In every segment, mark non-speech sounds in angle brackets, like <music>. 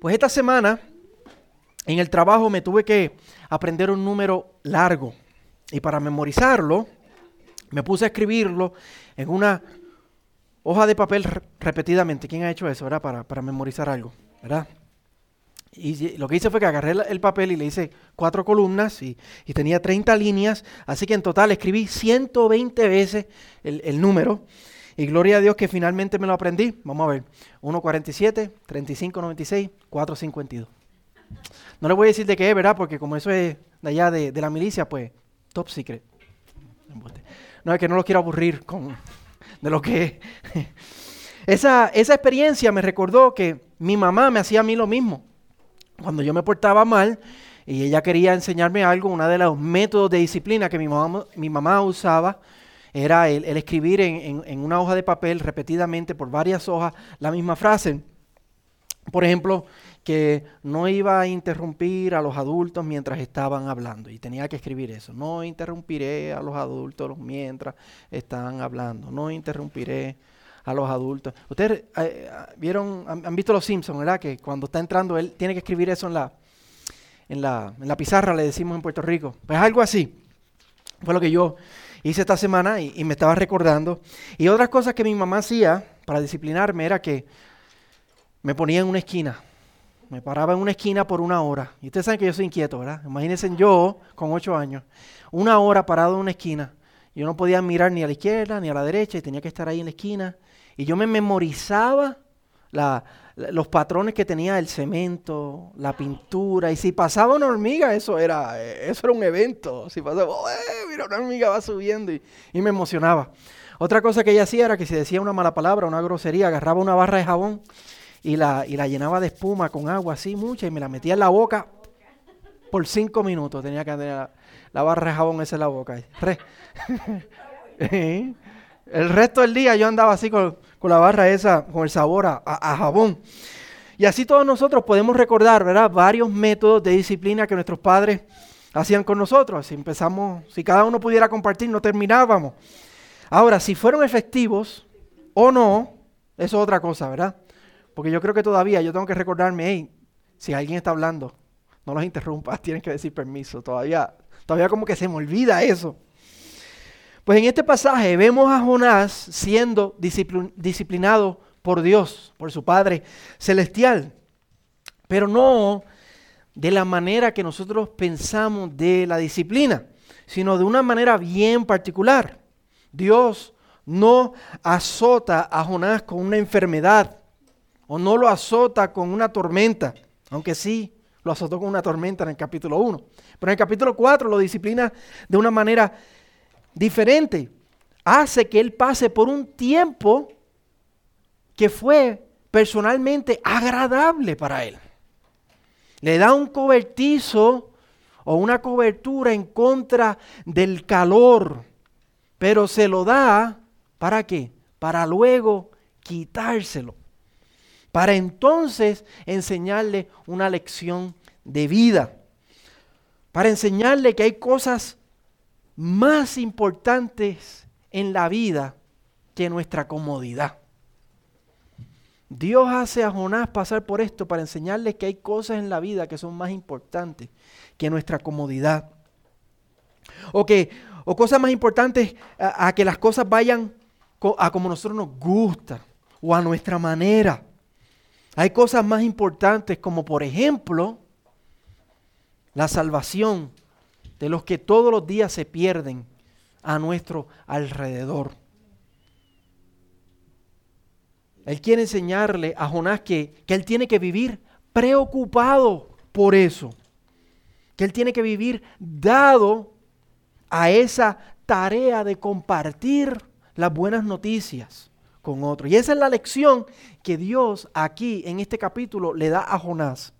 Pues esta semana en el trabajo me tuve que aprender un número largo y para memorizarlo me puse a escribirlo en una hoja de papel repetidamente. ¿Quién ha hecho eso, verdad? Para, para memorizar algo, ¿verdad? Y lo que hice fue que agarré el papel y le hice cuatro columnas y, tenía 30 líneas, así que en total escribí 120 veces el, el número. Y gloria a Dios que finalmente me lo aprendí. Vamos a ver. 1.47, 35.96, 4.52. No le voy a decir de qué es, ¿verdad? Porque como eso es de allá de, la milicia, pues top secret. No es que no lo quiero aburrir con <laughs> de lo que es. <laughs> Esa, esa experiencia me recordó que mi mamá me hacía a mí lo mismo. Cuando yo me portaba mal y ella quería enseñarme algo, uno de los métodos de disciplina que mi mamá, mi mamá usaba era el, escribir en, una hoja de papel repetidamente por varias hojas la misma frase. Por ejemplo, que no iba a interrumpir a los adultos mientras estaban hablando. Y tenía que escribir eso. No interrumpiré a los adultos mientras están hablando. No interrumpiré a los adultos. Ustedes eh, eh, vieron, han, visto los Simpsons, ¿verdad? Que cuando está entrando él tiene que escribir eso en la, en la, en la pizarra, le decimos en Puerto Rico. Pues algo así. Fue lo que yo hice esta semana y, me estaba recordando. Y otras cosas que mi mamá hacía para disciplinarme era que me ponía en una esquina. Me paraba en una esquina por una hora. Y ustedes saben que yo soy inquieto, ¿verdad? Imagínense yo, con ocho años, una hora parado en una esquina. Yo no podía mirar ni a la izquierda ni a la derecha y tenía que estar ahí en la esquina. Y yo me memorizaba la, los patrones que tenía el cemento, la pintura, y si pasaba una hormiga, eso era, eso era un evento. Si pasaba, mira, una hormiga va subiendo y, me emocionaba. Otra cosa que ella hacía era que si decía una mala palabra, una grosería, agarraba una barra de jabón y la, y la llenaba de espuma con agua así mucha y me la metía en la boca por cinco minutos. Tenía que tener la, barra de jabón esa en la boca. <laughs> el resto del día yo andaba así con con la barra esa, con el sabor a, jabón. Y así todos nosotros podemos recordar, ¿verdad? Varios métodos de disciplina que nuestros padres hacían con nosotros. Si empezamos, si cada uno pudiera compartir, no terminábamos. Ahora, si fueron efectivos o no, eso es otra cosa, ¿verdad? Porque yo creo que todavía yo tengo que recordarme, hey, si alguien está hablando, no los interrumpas, <laughs> tienen que decir permiso. Todavía, todavía como que se me olvida eso. Pues en este pasaje vemos a Jonás siendo disciplinado por Dios, por su Padre Celestial, pero no de la manera que nosotros pensamos de la disciplina, sino de una manera bien particular. Dios no azota a Jonás con una enfermedad o no lo azota con una tormenta, aunque sí lo azotó con una tormenta en el capítulo 1. Pero en el capítulo 4 lo disciplina de una manera diferente. Hace que él pase por un tiempo que fue personalmente agradable para él. Le da un cobertizo o una cobertura en contra del calor, pero se lo da para qué? Para luego quitárselo. Para entonces enseñarle una lección de vida. Para enseñarle que hay cosas más importantes en la vida que nuestra comodidad. Dios hace a Jonás pasar por esto para enseñarle que hay cosas en la vida que son más importantes que nuestra comodidad. O, que, o cosas más importantes a, a que las cosas vayan a como nosotros nos gusta o a nuestra manera. Hay cosas más importantes como por ejemplo la salvación de los que todos los días se pierden a nuestro alrededor. Él quiere enseñarle a Jonás que, que él tiene que vivir preocupado por eso, que él tiene que vivir dado a esa tarea de compartir las buenas noticias con otros. Y esa es la lección que Dios aquí en este capítulo le da a Jonás.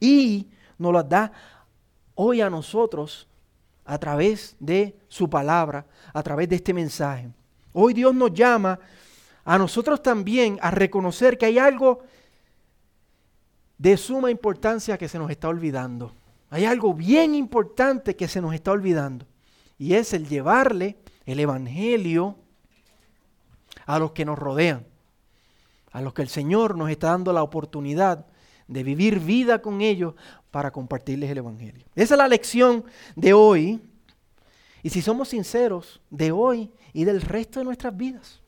Y nos la da hoy a nosotros a través de su palabra, a través de este mensaje. Hoy Dios nos llama a nosotros también a reconocer que hay algo de suma importancia que se nos está olvidando. Hay algo bien importante que se nos está olvidando. Y es el llevarle el Evangelio a los que nos rodean, a los que el Señor nos está dando la oportunidad de vivir vida con ellos para compartirles el Evangelio. Esa es la lección de hoy. Y si somos sinceros, de hoy y del resto de nuestras vidas.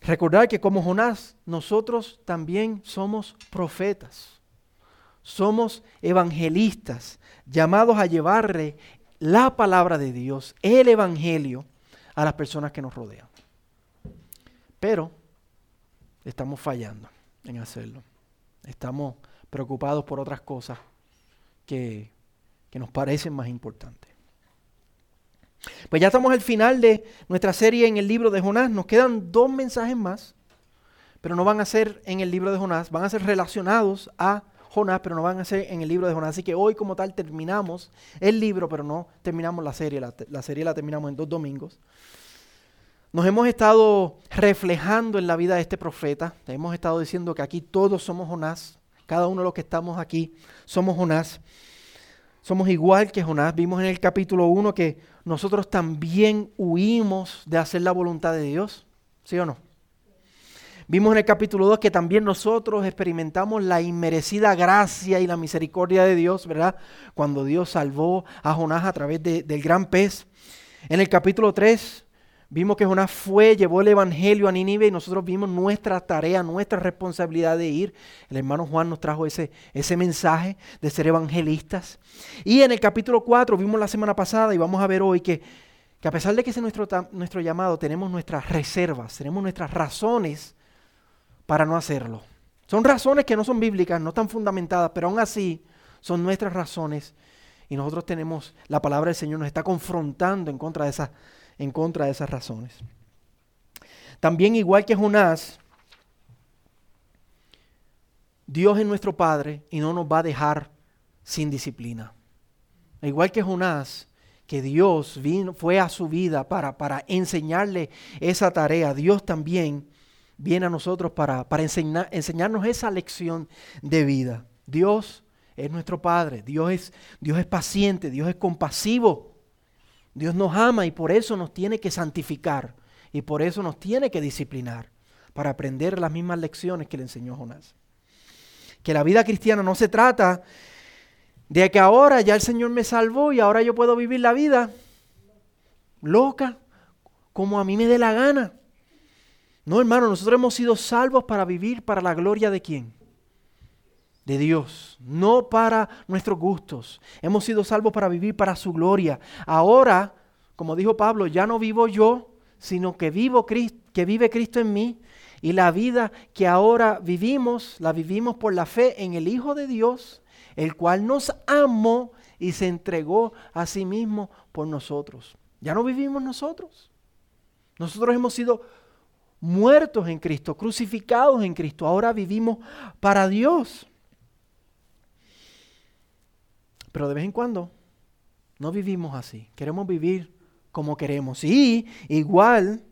Recordar que como Jonás, nosotros también somos profetas. Somos evangelistas, llamados a llevarle la palabra de Dios, el Evangelio, a las personas que nos rodean. Pero estamos fallando en hacerlo. Estamos preocupados por otras cosas que, que nos parecen más importantes. Pues ya estamos al final de nuestra serie en el libro de Jonás. Nos quedan dos mensajes más, pero no van a ser en el libro de Jonás, van a ser relacionados a Jonás, pero no van a ser en el libro de Jonás. Así que hoy como tal terminamos el libro, pero no terminamos la serie. La, serie la terminamos en dos domingos. Nos hemos estado reflejando en la vida de este profeta. Hemos estado diciendo que aquí todos somos Jonás. Cada uno de los que estamos aquí somos Jonás. Somos igual que Jonás. Vimos en el capítulo 1 que nosotros también huimos de hacer la voluntad de Dios. ¿Sí o no? Vimos en el capítulo 2 que también nosotros experimentamos la inmerecida gracia y la misericordia de Dios, ¿verdad? Cuando Dios salvó a Jonás a través del gran pez. En el capítulo 3 vimos que Jonás fue, llevó el evangelio a Nínive y nosotros vimos nuestra tarea, nuestra responsabilidad de ir. El hermano Juan nos trajo ese, ese mensaje de ser evangelistas. Y en el capítulo 4 vimos la semana pasada y vamos a ver hoy que, que a pesar de que ese es nuestro, nuestro llamado, tenemos nuestras reservas, tenemos nuestras razones para no hacerlo. Son razones que no son bíblicas, no están fundamentadas, pero aún así son nuestras razones y nosotros tenemos, la palabra del Señor nos está confrontando en contra de esas, en contra de esas razones. También igual que Jonás, Dios es nuestro Padre y no nos va a dejar sin disciplina. Igual que Jonás, que Dios fue a su vida para, para enseñarle esa tarea, Dios también viene a nosotros para, enseñar, enseñarnos esa lección de vida. Dios es nuestro Padre, Dios es, Dios es paciente, Dios es compasivo, Dios nos ama y por eso nos tiene que santificar y por eso nos tiene que disciplinar para aprender las mismas lecciones que le enseñó Jonás. Que la vida cristiana no se trata de que ahora ya el Señor me salvó y ahora yo puedo vivir la vida loca, como a mí me dé la gana. No, hermano, nosotros hemos sido salvos para vivir para la gloria de quién? De Dios, no para nuestros gustos. Hemos sido salvos para vivir para su gloria. Ahora, como dijo Pablo, ya no vivo yo, sino que vivo que vive Cristo en mí y la vida que ahora vivimos, la vivimos por la fe en el Hijo de Dios, el cual nos amó y se entregó a sí mismo por nosotros. Ya no vivimos nosotros. Nosotros hemos sido muertos en Cristo, crucificados en Cristo. Ahora vivimos para Dios. Pero de vez en cuando no vivimos así. Queremos vivir como queremos. Y igual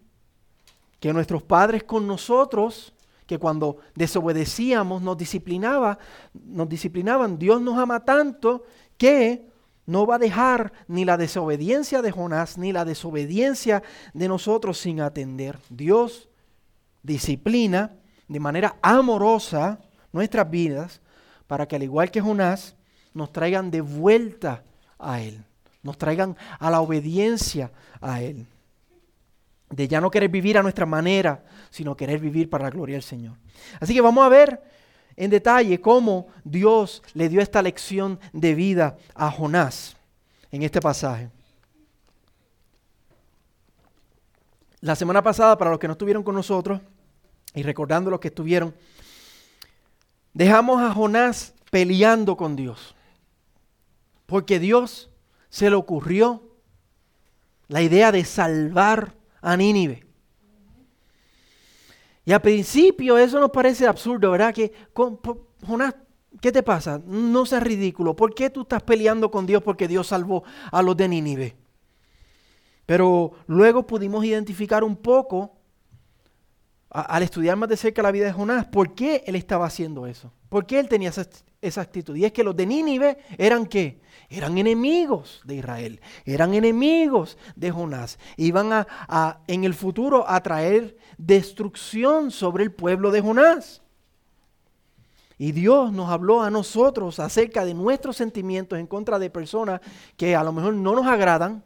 que nuestros padres con nosotros, que cuando desobedecíamos nos disciplinaba, nos disciplinaban, Dios nos ama tanto que no va a dejar ni la desobediencia de Jonás ni la desobediencia de nosotros sin atender. Dios disciplina de manera amorosa nuestras vidas para que al igual que Jonás nos traigan de vuelta a Él, nos traigan a la obediencia a Él. De ya no querer vivir a nuestra manera, sino querer vivir para la gloria del Señor. Así que vamos a ver en detalle cómo Dios le dio esta lección de vida a Jonás en este pasaje. La semana pasada, para los que no estuvieron con nosotros, y recordando los que estuvieron, dejamos a Jonás peleando con Dios. Porque Dios se le ocurrió la idea de salvar a Nínive. Y al principio eso nos parece absurdo, ¿verdad? Que Jonás, ¿qué te pasa? No seas ridículo. ¿Por qué tú estás peleando con Dios porque Dios salvó a los de Nínive? Pero luego pudimos identificar un poco al estudiar más de cerca la vida de Jonás, ¿por qué él estaba haciendo eso? ¿Por qué él tenía esa, actitud? Y es que los de Nínive eran qué? Eran enemigos de Israel, eran enemigos de Jonás. Iban a, en el futuro a traer destrucción sobre el pueblo de Jonás. Y Dios nos habló a nosotros acerca de nuestros sentimientos en contra de personas que a lo mejor no nos agradan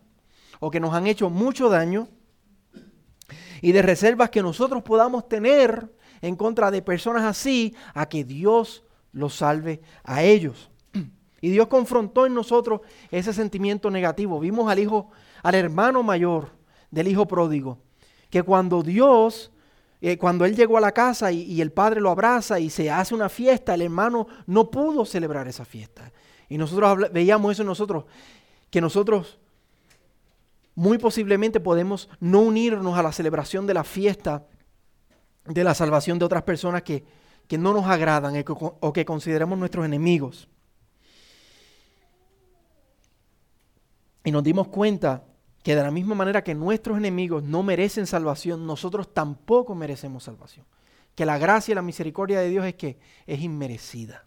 o que nos han hecho mucho daño y de reservas que nosotros podamos tener en contra de personas así a que Dios los salve a ellos. <clears throat> Y Dios confrontó en nosotros ese sentimiento negativo. Vimos al hijo, al hermano mayor del hijo pródigo, que cuando Dios, eh, cuando él llegó a la casa y, y el padre lo abraza y se hace una fiesta, el hermano no pudo celebrar esa fiesta. Y nosotros veíamos eso en nosotros, que nosotros muy posiblemente podemos no unirnos a la celebración de la fiesta de la salvación de otras personas que, que no nos agradan o que consideremos nuestros enemigos. Y nos dimos cuenta que de la misma manera que nuestros enemigos no merecen salvación, nosotros tampoco merecemos salvación. Que la gracia y la misericordia de Dios es que es inmerecida.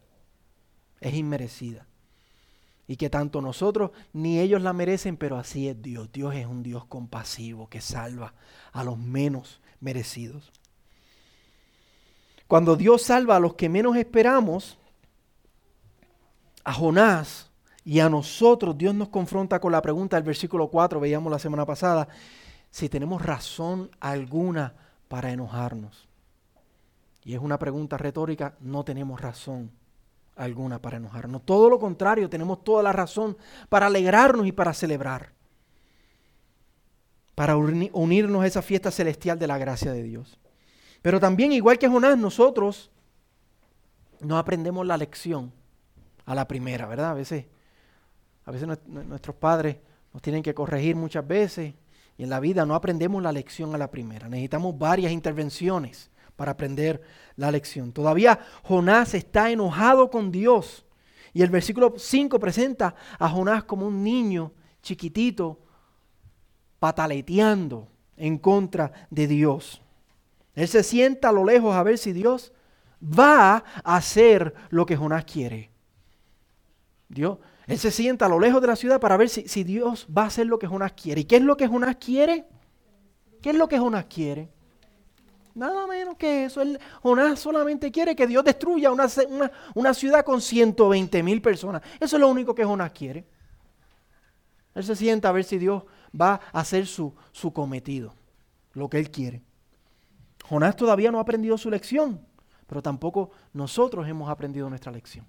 Es inmerecida. Y que tanto nosotros ni ellos la merecen, pero así es Dios. Dios es un Dios compasivo que salva a los menos merecidos. Cuando Dios salva a los que menos esperamos, a Jonás y a nosotros, Dios nos confronta con la pregunta del versículo 4, veíamos la semana pasada, si tenemos razón alguna para enojarnos. Y es una pregunta retórica, no tenemos razón alguna para enojarnos. Todo lo contrario, tenemos toda la razón para alegrarnos y para celebrar. Para unirnos a esa fiesta celestial de la gracia de Dios. Pero también, igual que Jonás, nosotros no aprendemos la lección a la primera, ¿verdad? A veces, a veces nuestros padres nos tienen que corregir muchas veces y en la vida no aprendemos la lección a la primera. Necesitamos varias intervenciones para aprender la lección. Todavía Jonás está enojado con Dios. Y el versículo 5 presenta a Jonás como un niño chiquitito pataleteando en contra de Dios. Él se sienta a lo lejos a ver si Dios va a hacer lo que Jonás quiere. Dios, él se sienta a lo lejos de la ciudad para ver si, si, Dios va a hacer lo que Jonás quiere. ¿Y qué es lo que Jonás quiere? ¿Qué es lo que Jonás quiere? Nada menos que eso. Jonás solamente quiere que Dios destruya una, una, ciudad con 120 mil personas. Eso es lo único que Jonás quiere. Él se sienta a ver si Dios va a hacer su, su cometido, lo que él quiere. Jonás todavía no ha aprendido su lección, pero tampoco nosotros hemos aprendido nuestra lección.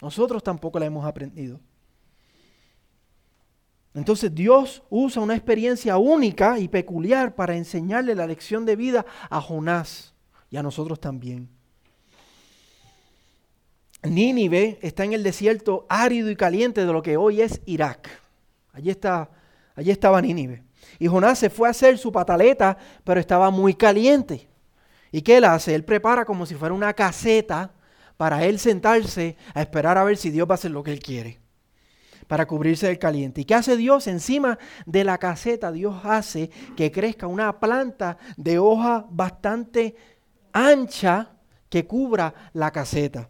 Nosotros tampoco la hemos aprendido. Entonces Dios usa una experiencia única y peculiar para enseñarle la lección de vida a Jonás y a nosotros también. Nínive está en el desierto árido y caliente de lo que hoy es Irak. Allí, está, allí estaba Nínive. Y Jonás se fue a hacer su pataleta, pero estaba muy caliente. ¿Y qué él hace? Él prepara como si fuera una caseta para él sentarse a esperar a ver si Dios va a hacer lo que él quiere, para cubrirse del caliente. ¿Y qué hace Dios? Encima de la caseta, Dios hace que crezca una planta de hoja bastante ancha que cubra la caseta.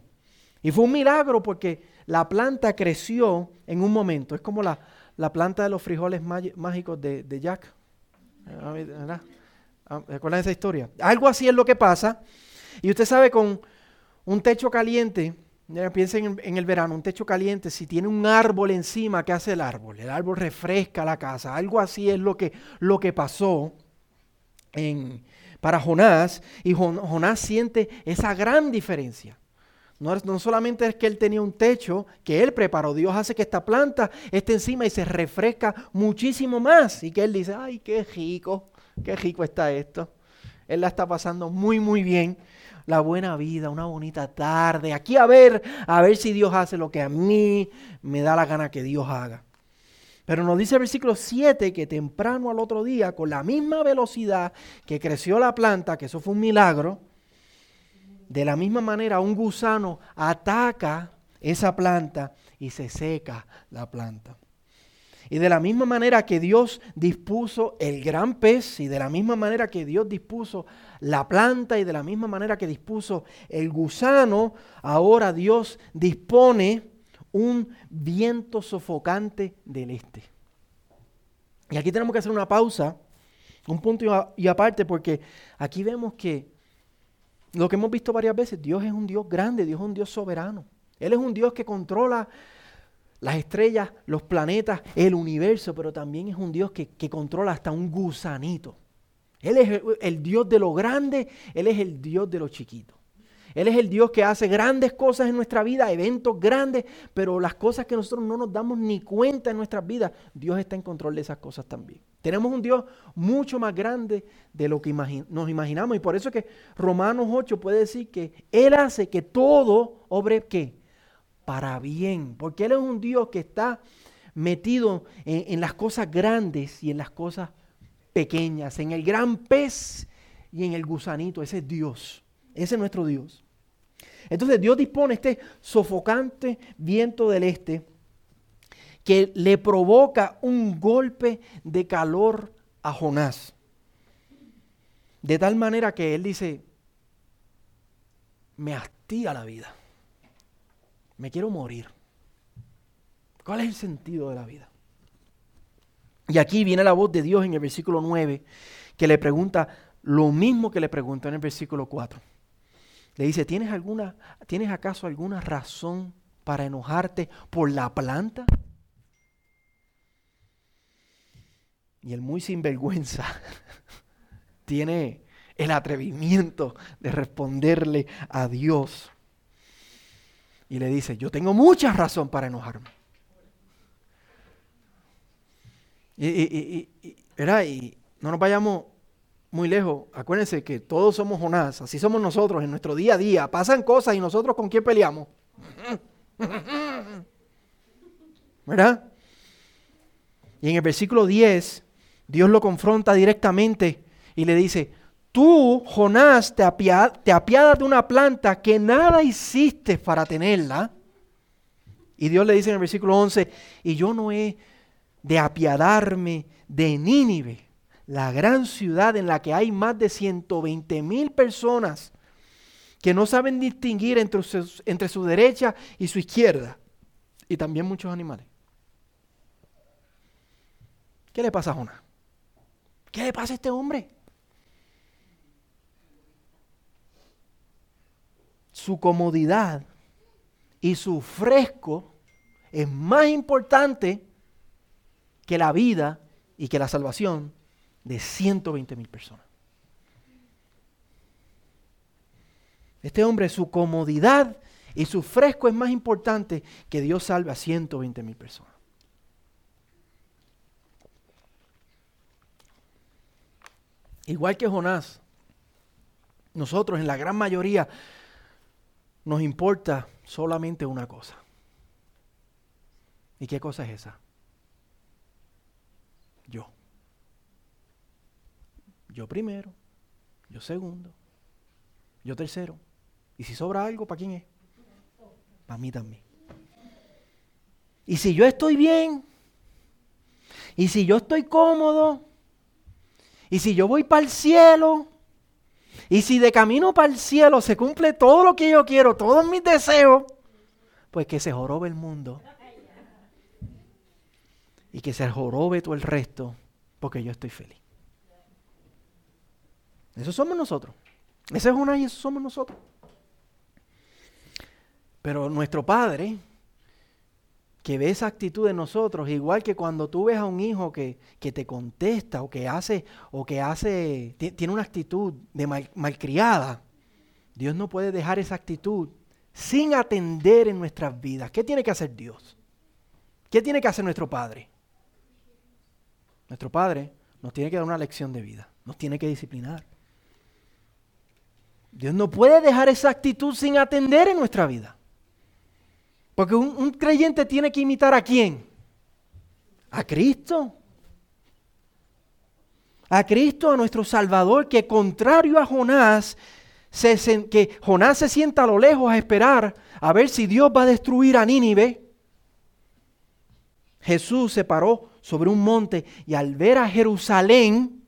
Y fue un milagro porque la planta creció en un momento. Es como la, la planta de los frijoles mágicos de, Jack. Ah, ¿Recuerdan esa historia? Algo así es lo que pasa. Y usted sabe, con un techo caliente, piensen en, el verano, un techo caliente, si tiene un árbol encima, ¿qué hace el árbol? El árbol refresca la casa. Algo así es lo que, lo que pasó en, para Jonás. Y Jonás siente esa gran diferencia. No, solamente es que él tenía un techo que él preparó, Dios hace que esta planta esté encima y se refresca muchísimo más. Y que él dice, ay, qué rico, qué rico está esto. Él la está pasando muy, muy bien. La buena vida, una bonita tarde. Aquí a ver, a ver si Dios hace lo que a mí me da la gana que Dios haga. Pero nos dice el versículo 7 que temprano al otro día, con la misma velocidad que creció la planta, que eso fue un milagro, de la misma manera, un gusano ataca esa planta y se seca la planta. Y de la misma manera que Dios dispuso el gran pez, y de la misma manera que Dios dispuso la planta, y de la misma manera que dispuso el gusano, ahora Dios dispone un viento sofocante del este. Y aquí tenemos que hacer una pausa, un punto y aparte, porque aquí vemos que Lo que hemos visto varias veces, Dios es un Dios grande, Dios es un Dios soberano. Él es un Dios que controla las estrellas, los planetas, el universo, pero también es un Dios que, que controla hasta un gusanito. Él es el, Dios de lo grande, Él es el Dios de lo chiquito. Él es el Dios que hace grandes cosas en nuestra vida, eventos grandes, pero las cosas que nosotros no nos damos ni cuenta en nuestras vidas, Dios está en control de esas cosas también. Tenemos un Dios mucho más grande de lo que nos imaginamos y por eso es que Romanos 8 puede decir que Él hace que todo obre ¿qué? para bien, porque Él es un Dios que está metido en, en las cosas grandes y en las cosas pequeñas, en el gran pez y en el gusanito. Ese es Dios. Ese es nuestro Dios. Entonces Dios dispone este sofocante viento del este que le provoca un golpe de calor a Jonás. De tal manera que él dice, me hastía la vida. Me quiero morir. ¿Cuál es el sentido de la vida? Y aquí viene la voz de Dios en el versículo 9, que le pregunta lo mismo que le preguntó en el versículo 4. Le dice, ¿tienes, alguna, ¿tienes acaso alguna razón para enojarte por la planta? Y el muy sinvergüenza <laughs> tiene el atrevimiento de responderle a Dios. Y le dice, yo tengo mucha razón para enojarme. Y, y, y, no nos vayamos muy lejos. Acuérdense que todos somos Jonás, así somos nosotros en nuestro día a día. Pasan cosas y nosotros con quién peleamos. <laughs> ¿Verdad? Y en el versículo 10, Dios lo confronta directamente y le dice, tú, Jonás, te, apiadas de una planta que nada hiciste para tenerla. Y Dios le dice en el versículo 11, y yo no he de apiadarme de Nínive, la gran ciudad en la que hay más de 120 mil personas que no saben distinguir entre su, entre su derecha y su izquierda, y también muchos animales. ¿Qué le pasa a Jonás? ¿Qué le pasa a este hombre? Su comodidad y su fresco es más importante que la vida y que la salvación de 120 mil personas. Este hombre, su comodidad y su fresco es más importante que Dios salve a 120 mil personas. Igual que Jonás, nosotros en la gran mayoría nos importa solamente una cosa. ¿Y qué cosa es esa? Yo. Yo primero, yo segundo, yo tercero. Y si sobra algo, ¿para quién es? Para mí también. Y si yo estoy bien, y si yo estoy cómodo, y si yo voy para el cielo, y si de camino para el cielo se cumple todo lo que yo quiero, todos mis deseos, pues que se jorobe el mundo y que se jorobe todo el resto, porque yo estoy feliz. Eso somos nosotros. Ese es una y eso somos nosotros. Pero nuestro Padre, que ve esa actitud de nosotros, igual que cuando tú ves a un hijo que, te contesta o que hace, o que hace, tiene una actitud de malcriada, Dios no puede dejar esa actitud sin atender en nuestras vidas. ¿Qué tiene que hacer Dios? ¿Qué tiene que hacer nuestro Padre? Nuestro Padre nos tiene que dar una lección de vida, nos tiene que disciplinar. Dios no puede dejar esa actitud sin atender en nuestra vida. Porque un, creyente tiene que imitar a quién? A Cristo. A Cristo, a nuestro Salvador, que contrario a Jonás, que Jonás se sienta a lo lejos a esperar a ver si Dios va a destruir a Nínive. Jesús se paró sobre un monte y al ver a Jerusalén,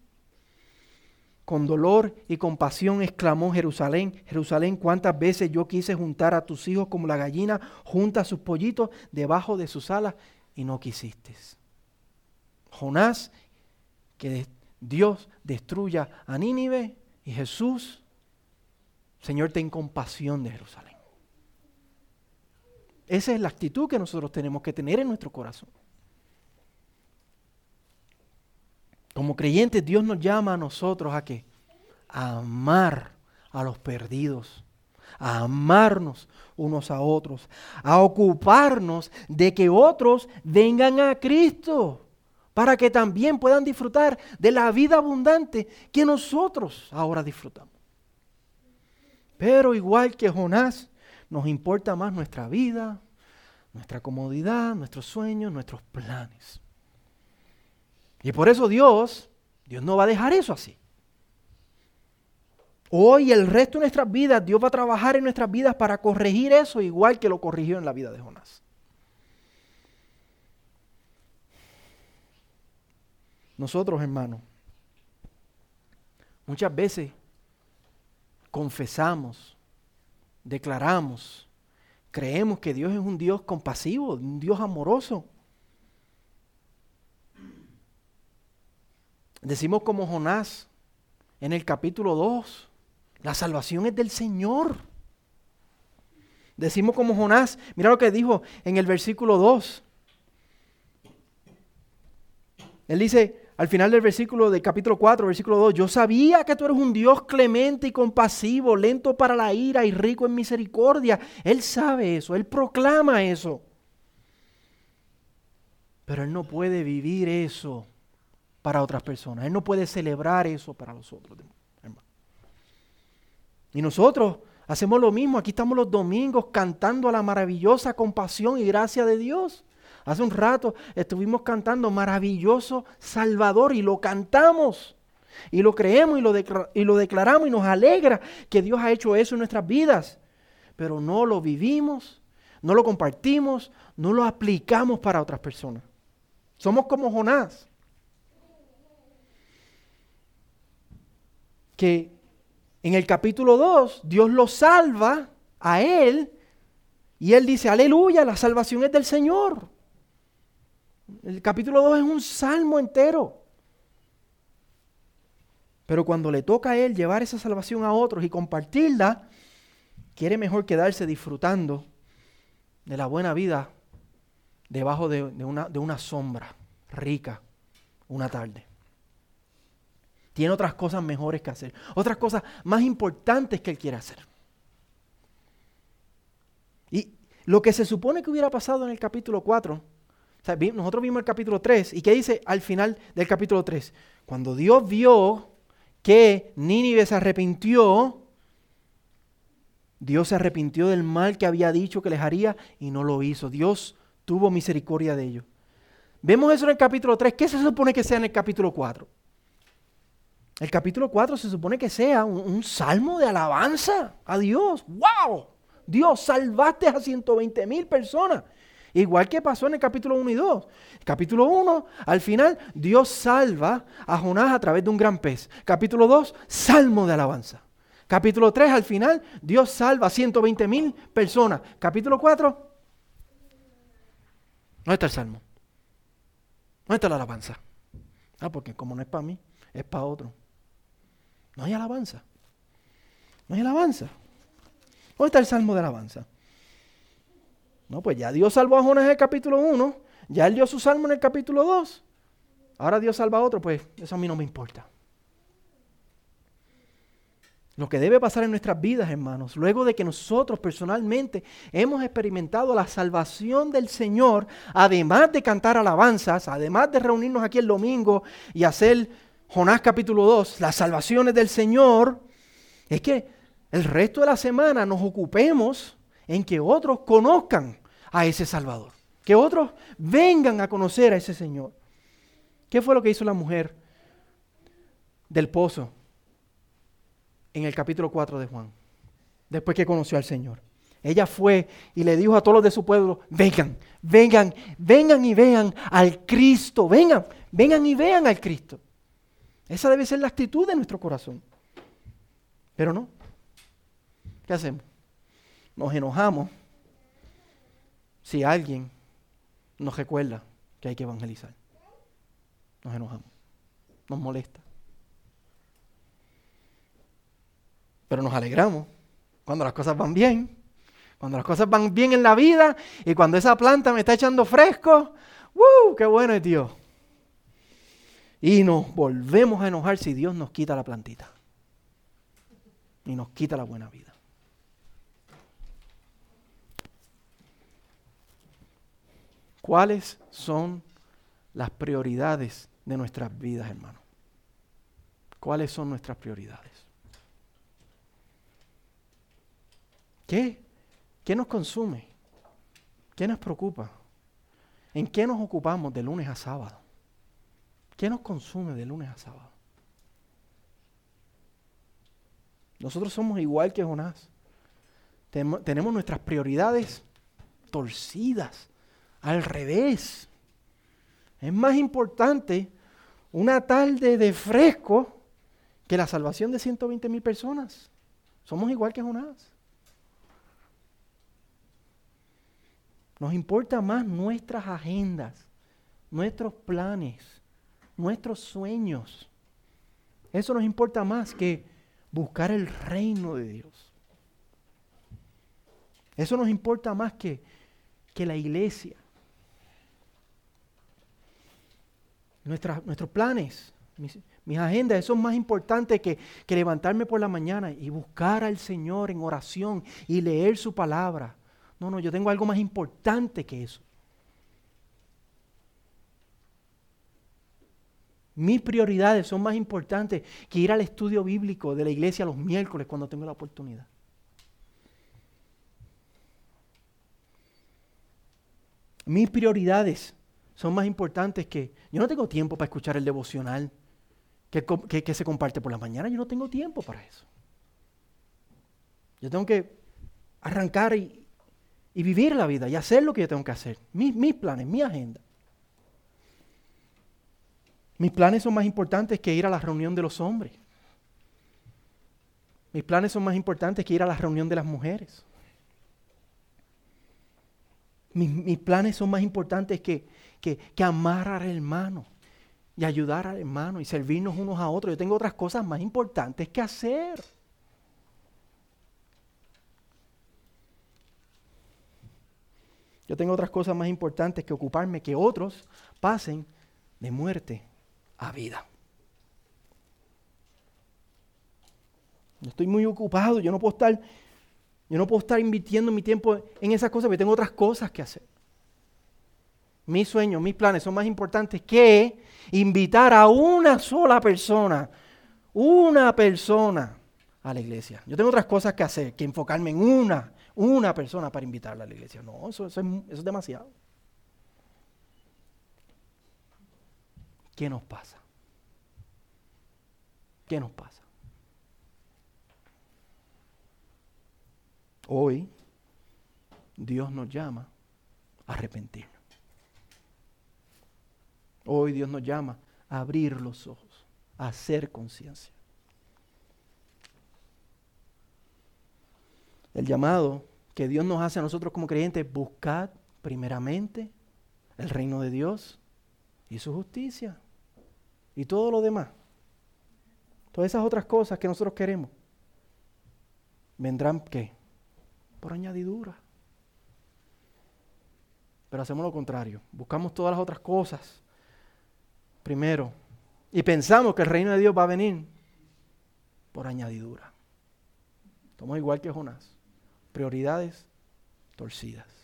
con dolor y compasión exclamó Jerusalén, Jerusalén, cuántas veces yo quise juntar a tus hijos como la gallina junta a sus pollitos debajo de sus alas y no quisiste. Jonás, que Dios destruya a Nínive y Jesús Señor, ten compasión de Jerusalén. Esa es la actitud que nosotros tenemos que tener en nuestro corazón. Como creyentes, Dios nos llama a nosotros a qué? A amar a los perdidos, a amarnos unos a otros, a ocuparnos de que otros vengan a Cristo, para que también puedan disfrutar de la vida abundante que nosotros ahora disfrutamos. Pero igual que Jonás, nos importa más nuestra vida, nuestra comodidad, nuestros sueños, nuestros planes. Y por eso Dios, Dios no va a dejar eso así. Hoy el resto de nuestras vidas, Dios va a trabajar en nuestras vidas para corregir eso igual que lo corrigió en la vida de Jonás. Nosotros, hermanos, muchas veces confesamos, declaramos, creemos que Dios es un Dios compasivo, un Dios amoroso. Decimos como Jonás en el capítulo 2, la salvación es del Señor. Decimos como Jonás, mira lo que dijo en el versículo 2. Él dice al final del versículo del capítulo 4, versículo 2, yo sabía que tú eres un Dios clemente y compasivo, lento para la ira y rico en misericordia. Él sabe eso, él proclama eso. Pero él no puede vivir eso para otras personas. Él no puede celebrar eso para los otros. Y nosotros hacemos lo mismo. Aquí estamos los domingos cantando a la maravillosa compasión y gracia de Dios. Hace un rato estuvimos cantando maravilloso Salvador y lo cantamos. Y lo creemos y lo declaramos y nos alegra que Dios ha hecho eso en nuestras vidas. Pero no lo vivimos, no lo compartimos, no lo aplicamos para otras personas. Somos como Jonás. Que en el capítulo 2 Dios lo salva a él y él dice, aleluya, la salvación es del Señor. El capítulo 2 es un salmo entero. Pero cuando le toca a él llevar esa salvación a otros y compartirla, quiere mejor quedarse disfrutando de la buena vida debajo de, una, de una sombra rica una tarde. Tiene otras cosas mejores que hacer, otras cosas más importantes que él quiere hacer. Y lo que se supone que hubiera pasado en el capítulo 4 nosotros vimos el capítulo 3 y ¿qué dice al final del capítulo 3? Cuando Dios vio que Nínive se arrepintió, Dios se arrepintió del mal que había dicho que les haría y no lo hizo. Dios tuvo misericordia de ellos. Vemos eso en el capítulo 3. ¿Qué se supone que sea en el capítulo 4? El capítulo 4 se supone que sea un, salmo de alabanza a Dios. ¡Wow! Dios, salvaste a 120 mil personas. Igual que pasó en el capítulo 1 y 2. Capítulo 1, al final, Dios salva a Jonás a través de un gran pez. Capítulo 2, salmo de alabanza. Capítulo 3, al final, Dios salva a 120 mil personas. Capítulo 4, ¿dónde está el salmo? ¿Dónde está la alabanza? Ah, porque como no es para mí, es para otro. No hay alabanza. No hay alabanza. ¿Dónde está el salmo de alabanza? No, pues ya Dios salvó a Jonás en el capítulo 1, ya él dio su salmo en el capítulo 2. Ahora Dios salva a otro, pues eso a mí no me importa. Lo que debe pasar en nuestras vidas, hermanos, luego de que nosotros personalmente hemos experimentado la salvación del Señor, además de cantar alabanzas, además de reunirnos aquí el domingo y hacer Jonás capítulo 2, las salvaciones del Señor, es que el resto de la semana nos ocupemos en que otros conozcan a ese Salvador. Que otros vengan a conocer a ese Señor. ¿Qué fue lo que hizo la mujer del pozo en el capítulo 4 de Juan? Después que conoció al Señor. Ella fue y le dijo a todos los de su pueblo, vengan, vengan, vengan y vean al Cristo, vengan, vengan y vean al Cristo. Esa debe ser la actitud de nuestro corazón. Pero no. ¿Qué hacemos? Nos enojamos si alguien nos recuerda que hay que evangelizar. Nos enojamos, nos molesta. Pero nos alegramos cuando las cosas van bien. Cuando las cosas van bien en la vida y cuando esa planta me está echando fresco, ¡uh! ¡Qué bueno es Dios! Y nos volvemos a enojar si Dios nos quita la plantita. Y nos quita la buena vida. ¿Cuáles son las prioridades de nuestras vidas, hermano? ¿Cuáles son nuestras prioridades? ¿Qué? ¿Qué nos consume? ¿Qué nos preocupa? ¿En qué nos ocupamos de lunes a sábado? ¿Qué nos consume de lunes a sábado? Nosotros somos igual que Jonás. tenemos nuestras prioridades torcidas, al revés. Es más importante una tarde de fresco que la salvación de 120 mil personas. Somos igual que Jonás. Nos importa más nuestras agendas, nuestros planes, nuestros sueños. Eso nos importa más que buscar el reino de Dios. Eso nos importa más que, que la iglesia. nuestros planes, mis, mis, agendas, eso es más importante que, que levantarme por la mañana y buscar al Señor en oración y leer su palabra. No, no, yo tengo algo más importante que eso. Mis prioridades son más importantes que ir al estudio bíblico de la iglesia los miércoles cuando tengo la oportunidad. Mis prioridades son más importantes que... Yo no tengo tiempo para escuchar el devocional que, se comparte por la mañana. Yo no tengo tiempo para eso. Yo tengo que arrancar y, vivir la vida y hacer lo que yo tengo que hacer. Mis, planes, mi agenda. Mis planes son más importantes que ir a la reunión de los hombres. Mis planes son más importantes que ir a la reunión de las mujeres. Mis, planes son más importantes que, que, que amar al hermano y ayudar al hermano y servirnos unos a otros. Yo tengo otras cosas más importantes que hacer. Yo tengo otras cosas más importantes que ocuparme que otros pasen de muerte a vida. Yo estoy muy ocupado, yo no puedo estar, yo no puedo estar invirtiendo mi tiempo en esas cosas porque tengo otras cosas que hacer. Mis sueños, mis planes son más importantes que invitar a una sola persona, una persona a la iglesia. Yo tengo otras cosas que hacer que enfocarme en una, una persona para invitarla a la iglesia. No, eso, eso es demasiado. ¿Qué nos pasa? ¿Qué nos pasa? Hoy Dios nos llama a arrepentirnos. Hoy Dios nos llama a abrir los ojos, a hacer conciencia. El llamado que Dios nos hace a nosotros como creyentes, buscad primeramente el reino de Dios y su justicia y todo lo demás. Todas esas otras cosas que nosotros queremos vendrán qué? Por añadidura. Pero hacemos lo contrario. Buscamos todas las otras cosas primero y pensamos que el reino de Dios va a venir por añadidura. Somos igual que Jonás. Prioridades torcidas.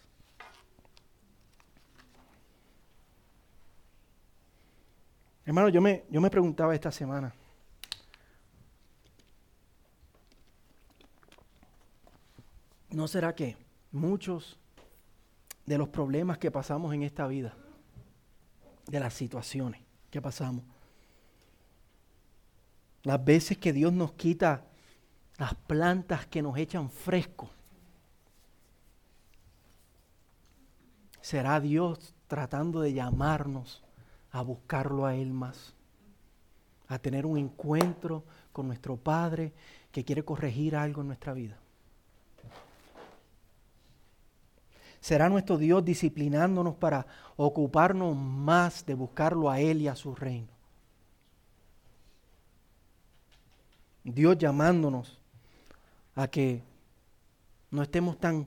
Hermano, yo me, yo me preguntaba esta semana. ¿No será que muchos de los problemas que pasamos en esta vida, de las situaciones que pasamos, las veces que Dios nos quita las plantas que nos echan fresco, será Dios tratando de llamarnos a buscarlo a Él más, a tener un encuentro con nuestro Padre que quiere corregir algo en nuestra vida. Será nuestro Dios disciplinándonos para ocuparnos más de buscarlo a Él y a su reino. Dios llamándonos a que no estemos tan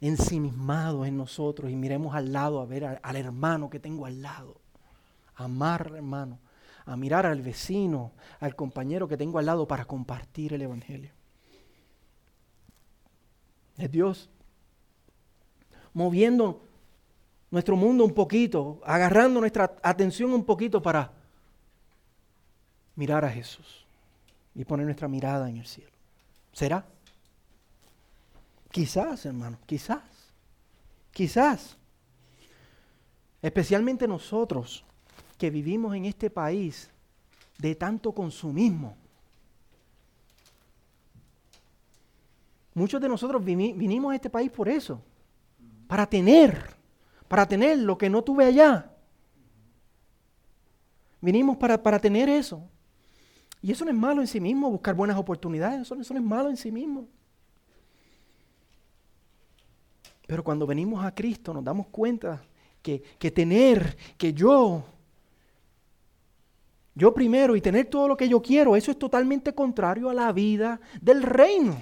ensimismados en nosotros y miremos al lado a ver al, hermano que tengo al lado. Amar hermano, a mirar al vecino, al compañero que tengo al lado para compartir el Evangelio. Es Dios moviendo nuestro mundo un poquito, agarrando nuestra atención un poquito para mirar a Jesús y poner nuestra mirada en el cielo. ¿Será? Quizás, hermano, quizás. Quizás. Especialmente nosotros que vivimos en este país de tanto consumismo. Muchos de nosotros vinimos a este país por eso, para tener, para tener lo que no tuve allá. Vinimos para, para tener eso. Y eso no es malo en sí mismo, buscar buenas oportunidades, eso, eso no es malo en sí mismo. Pero cuando venimos a Cristo nos damos cuenta que, tener, que yo, yo primero y tener todo lo que yo quiero, eso es totalmente contrario a la vida del reino.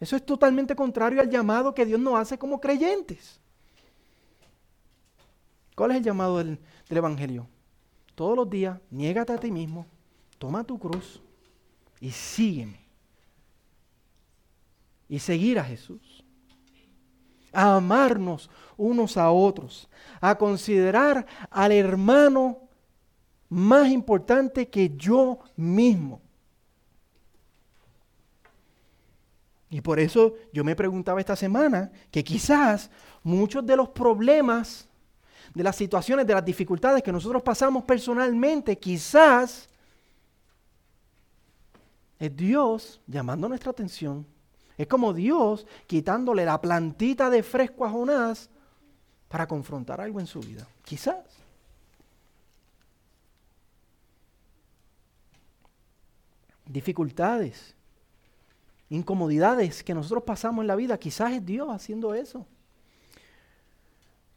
Eso es totalmente contrario al llamado que Dios nos hace como creyentes. ¿Cuál es el llamado del, del Evangelio? Todos los días, niégate a ti mismo, toma tu cruz y sígueme y seguir a Jesús. A amarnos unos a otros. A considerar al hermano más importante que yo mismo. Y por eso yo me preguntaba esta semana que quizás muchos de los problemas, de las situaciones, de las dificultades que nosotros pasamos personalmente, quizás es Dios llamando nuestra atención es como Dios quitándole la plantita de fresco a Jonás para confrontar algo en su vida. Quizás. Dificultades, incomodidades que nosotros pasamos en la vida, quizás es Dios haciendo eso.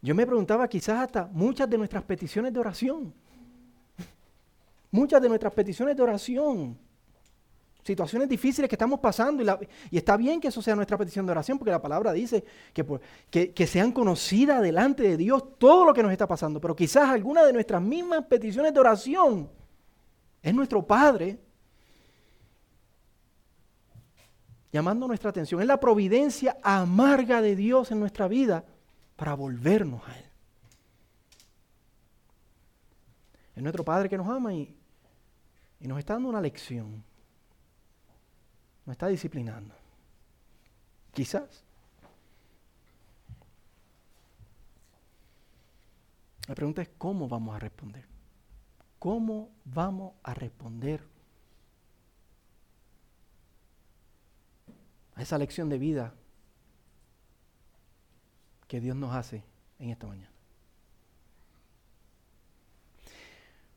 Yo me preguntaba quizás hasta muchas de nuestras peticiones de oración. <laughs> Muchas de nuestras peticiones de oración situaciones difíciles que estamos pasando y, está bien que eso sea nuestra petición de oración porque la palabra dice que, que, sean conocidas delante de Dios todo lo que nos está pasando, pero quizás alguna de nuestras mismas peticiones de oración es nuestro Padre llamando nuestra atención, es la providencia amarga de Dios en nuestra vida para volvernos a Él. Es nuestro Padre que nos ama y, y nos está dando una lección. Me está disciplinando. Quizás. La pregunta es cómo vamos a responder. ¿Cómo vamos a responder a esa lección de vida que Dios nos hace en esta mañana?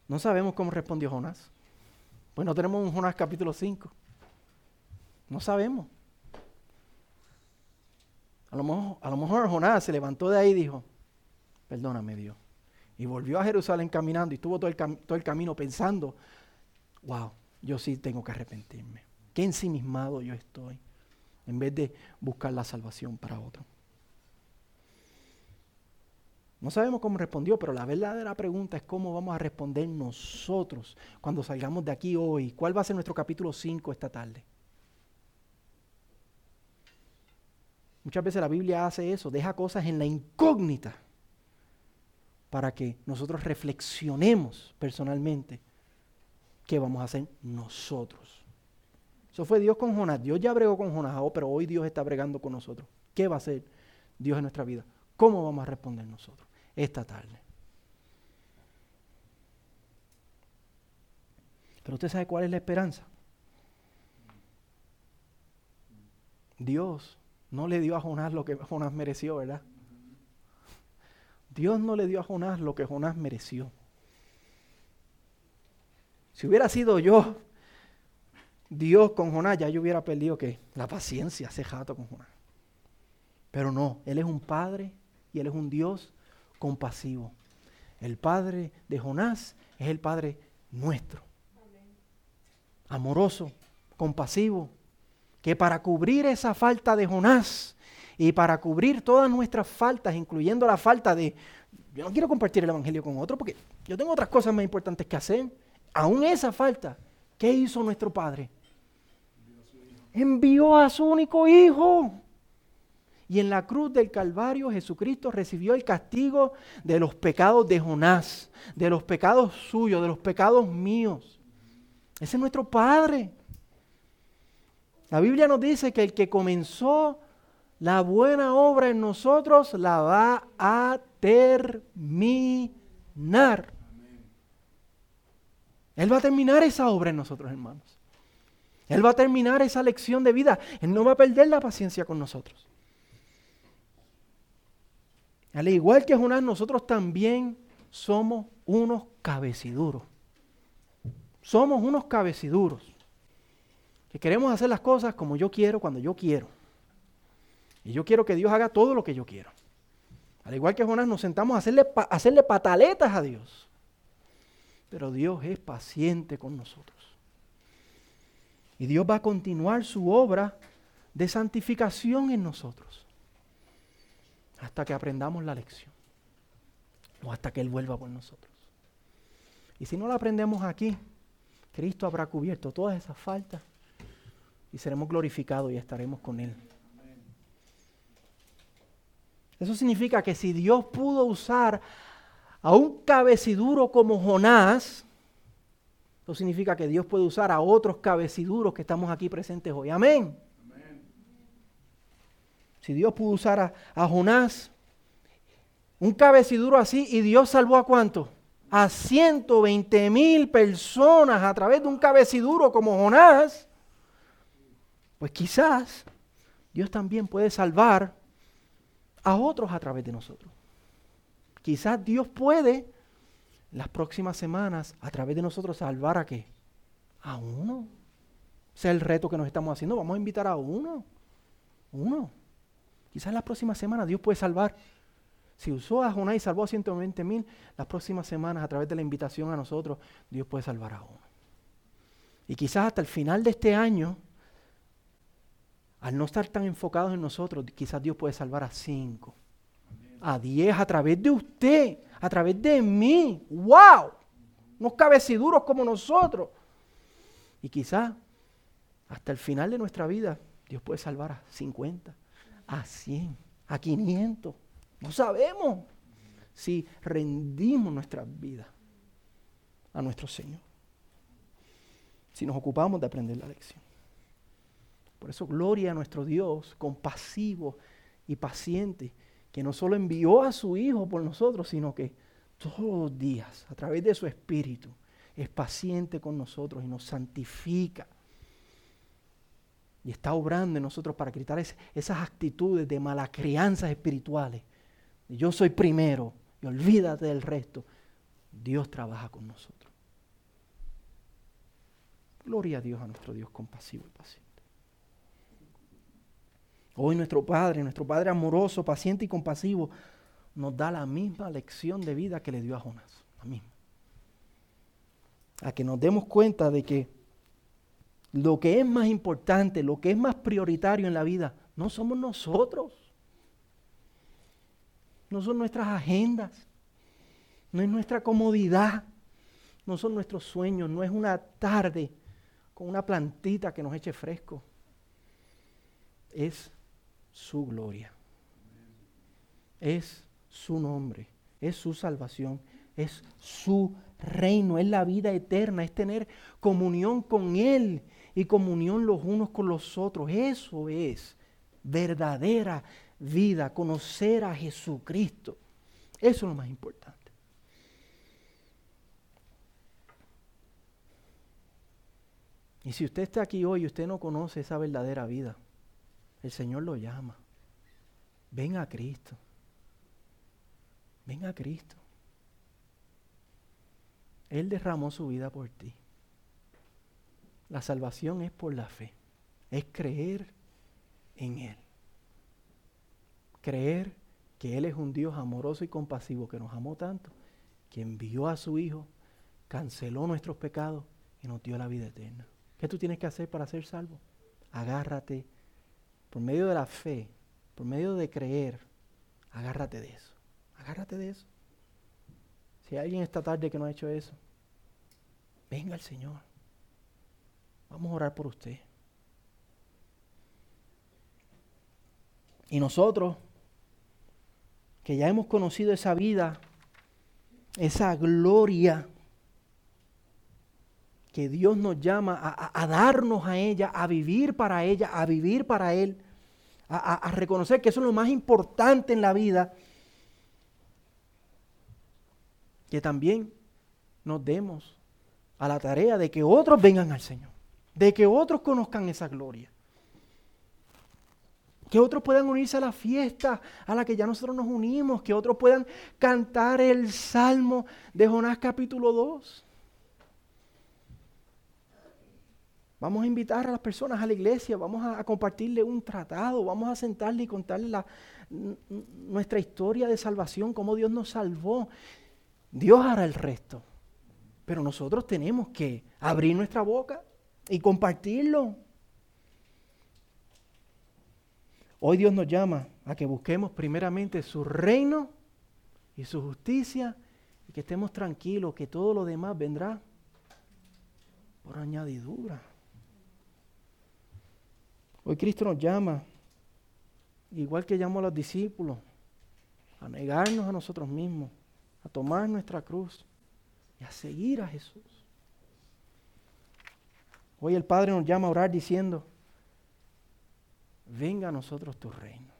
No sabemos cómo respondió Jonás. Pues no tenemos un Jonás capítulo 5. No sabemos. A lo, mejor, a lo mejor Jonás se levantó de ahí y dijo, perdóname Dios. Y volvió a Jerusalén caminando y estuvo todo el, todo el camino pensando, wow, yo sí tengo que arrepentirme. Qué ensimismado yo estoy. En vez de buscar la salvación para otro. No sabemos cómo respondió, pero la verdadera pregunta es cómo vamos a responder nosotros cuando salgamos de aquí hoy. ¿Cuál va a ser nuestro capítulo 5 esta tarde? Muchas veces la Biblia hace eso, deja cosas en la incógnita para que nosotros reflexionemos personalmente qué vamos a hacer nosotros. Eso fue Dios con Jonás. Dios ya bregó con Jonás, oh, pero hoy Dios está bregando con nosotros. ¿Qué va a hacer Dios en nuestra vida? ¿Cómo vamos a responder nosotros esta tarde? Pero usted sabe cuál es la esperanza. Dios no le dio a Jonás lo que Jonás mereció, ¿verdad? Dios no le dio a Jonás lo que Jonás mereció. Si hubiera sido yo, Dios con Jonás, ya yo hubiera perdido que la paciencia, ese jato con Jonás. Pero no, Él es un Padre y Él es un Dios compasivo. El Padre de Jonás es el Padre nuestro. Amoroso, compasivo, que para cubrir esa falta de Jonás y para cubrir todas nuestras faltas, incluyendo la falta de, yo no quiero compartir el Evangelio con otro porque yo tengo otras cosas más importantes que hacer, aún esa falta, ¿qué hizo nuestro Padre? Envió a su único Hijo. Y en la cruz del Calvario Jesucristo recibió el castigo de los pecados de Jonás, de los pecados suyos, de los pecados míos. Ese es nuestro Padre. La Biblia nos dice que el que comenzó la buena obra en nosotros la va a terminar. Él va a terminar esa obra en nosotros, hermanos. Él va a terminar esa lección de vida. Él no va a perder la paciencia con nosotros. Al igual que Jonás, nosotros también somos unos cabeciduros. Somos unos cabeciduros. Que queremos hacer las cosas como yo quiero, cuando yo quiero. Y yo quiero que Dios haga todo lo que yo quiero. Al igual que Jonás, nos sentamos a hacerle, a hacerle pataletas a Dios. Pero Dios es paciente con nosotros. Y Dios va a continuar su obra de santificación en nosotros hasta que aprendamos la lección o hasta que Él vuelva por nosotros. Y si no la aprendemos aquí, Cristo habrá cubierto todas esas faltas y seremos glorificados y estaremos con Él. Eso significa que si Dios pudo usar a un cabeciduro como Jonás, eso significa que Dios puede usar a otros cabeciduros que estamos aquí presentes hoy. Amén. Si Dios pudo usar a, Jonás, un cabeciduro así, y Dios salvó a cuánto? A 120 mil personas a través de un cabeciduro como Jonás, pues quizás Dios también puede salvar a otros a través de nosotros. Quizás Dios puede las próximas semanas a través de nosotros salvar a qué? A uno. Ese es el reto que nos estamos haciendo. Vamos a invitar a uno. Uno. Quizás la próxima semana Dios puede salvar. Si usó a Jonás y salvó a 120 mil, las próximas semanas a través de la invitación a nosotros, Dios puede salvar a uno. Y quizás hasta el final de este año, al no estar tan enfocados en nosotros, quizás Dios puede salvar a cinco, a diez a través de usted, a través de mí. ¡Wow! Unos cabeciduros como nosotros. Y quizás hasta el final de nuestra vida, Dios puede salvar a 50, a 100, a 500. No sabemos si rendimos nuestras vidas a nuestro Señor. Si nos ocupamos de aprender la lección. Por eso gloria a nuestro Dios, compasivo y paciente, que no solo envió a su Hijo por nosotros, sino que todos los días, a través de su Espíritu, es paciente con nosotros y nos santifica y está obrando en nosotros para quitar esas actitudes de malas crianzas espirituales. Yo soy primero y olvídate del resto. Dios trabaja con nosotros. Gloria a Dios, a nuestro Dios compasivo y paciente. Hoy nuestro Padre, nuestro Padre amoroso, paciente y compasivo, nos da la misma lección de vida que le dio a Jonás. La misma. A que nos demos cuenta de que lo que es más importante, lo que es más prioritario en la vida, no somos nosotros. No son nuestras agendas. No es nuestra comodidad. No son nuestros sueños. No es una tarde con una plantita que nos eche fresco. Es su gloria. Es su nombre. Es su salvación. Es su reino. Es la vida eterna. Es tener comunión con Él y comunión los unos con los otros. Eso es verdadera vida, conocer a Jesucristo. Eso es lo más importante. Y si usted está aquí hoy y usted no conoce esa verdadera vida, el Señor lo llama. Ven a Cristo. Ven a Cristo. Él derramó su vida por ti. La salvación es por la fe, es creer en Él. Creer que Él es un Dios amoroso y compasivo que nos amó tanto, que envió a su Hijo, canceló nuestros pecados y nos dio la vida eterna. ¿Qué tú tienes que hacer para ser salvo? agárrate por medio de la fe, por medio de creer, agárrate de eso. Agárrate de eso. Si hay alguien esta tarde que no ha hecho eso, venga el Señor. Vamos a orar por usted. Y nosotros, que ya hemos conocido esa vida, esa gloria que Dios nos llama a, darnos a ella, a vivir para ella, a vivir para Él, a, reconocer que eso es lo más importante en la vida, que también nos demos a la tarea de que otros vengan al Señor, de que otros conozcan esa gloria. Que otros puedan unirse a la fiesta a la que ya nosotros nos unimos. Que otros puedan cantar el salmo de Jonás capítulo 2. Vamos a invitar a las personas a la iglesia, vamos a, compartirle un tratado, vamos a sentarle y contarle nuestra historia de salvación, cómo Dios nos salvó. Dios hará el resto. Pero nosotros tenemos que abrir nuestra boca y compartirlo. Hoy Dios nos llama a que busquemos primeramente su reino y su justicia y que estemos tranquilos que todo lo demás vendrá por añadidura. Hoy Cristo nos llama, igual que llamó a los discípulos, a negarnos a nosotros mismos, a tomar nuestra cruz y a seguir a Jesús. Hoy el Padre nos llama a orar diciendo, venga a nosotros tu reino.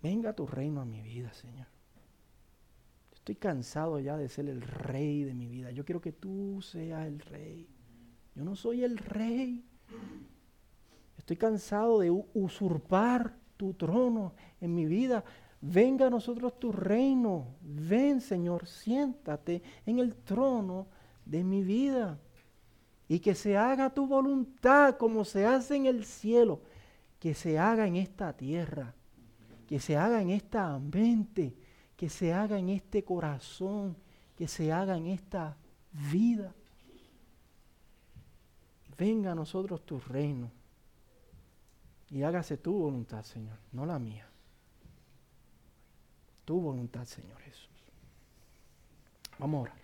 Venga tu reino a mi vida, Señor. Estoy cansado ya de ser el rey de mi vida. Yo quiero que tú seas el rey. Yo no soy el rey. Estoy cansado de usurpar tu trono en mi vida. Venga a nosotros tu reino. Ven, Señor, siéntate en el trono de mi vida y que se haga tu voluntad como se hace en el cielo, que se haga en esta tierra, que se haga en esta mente, que se haga en este corazón, que se haga en esta vida. Venga a nosotros tu reino y hágase tu voluntad, Señor, no la mía. Tu voluntad, Señor Jesús. Vamos a.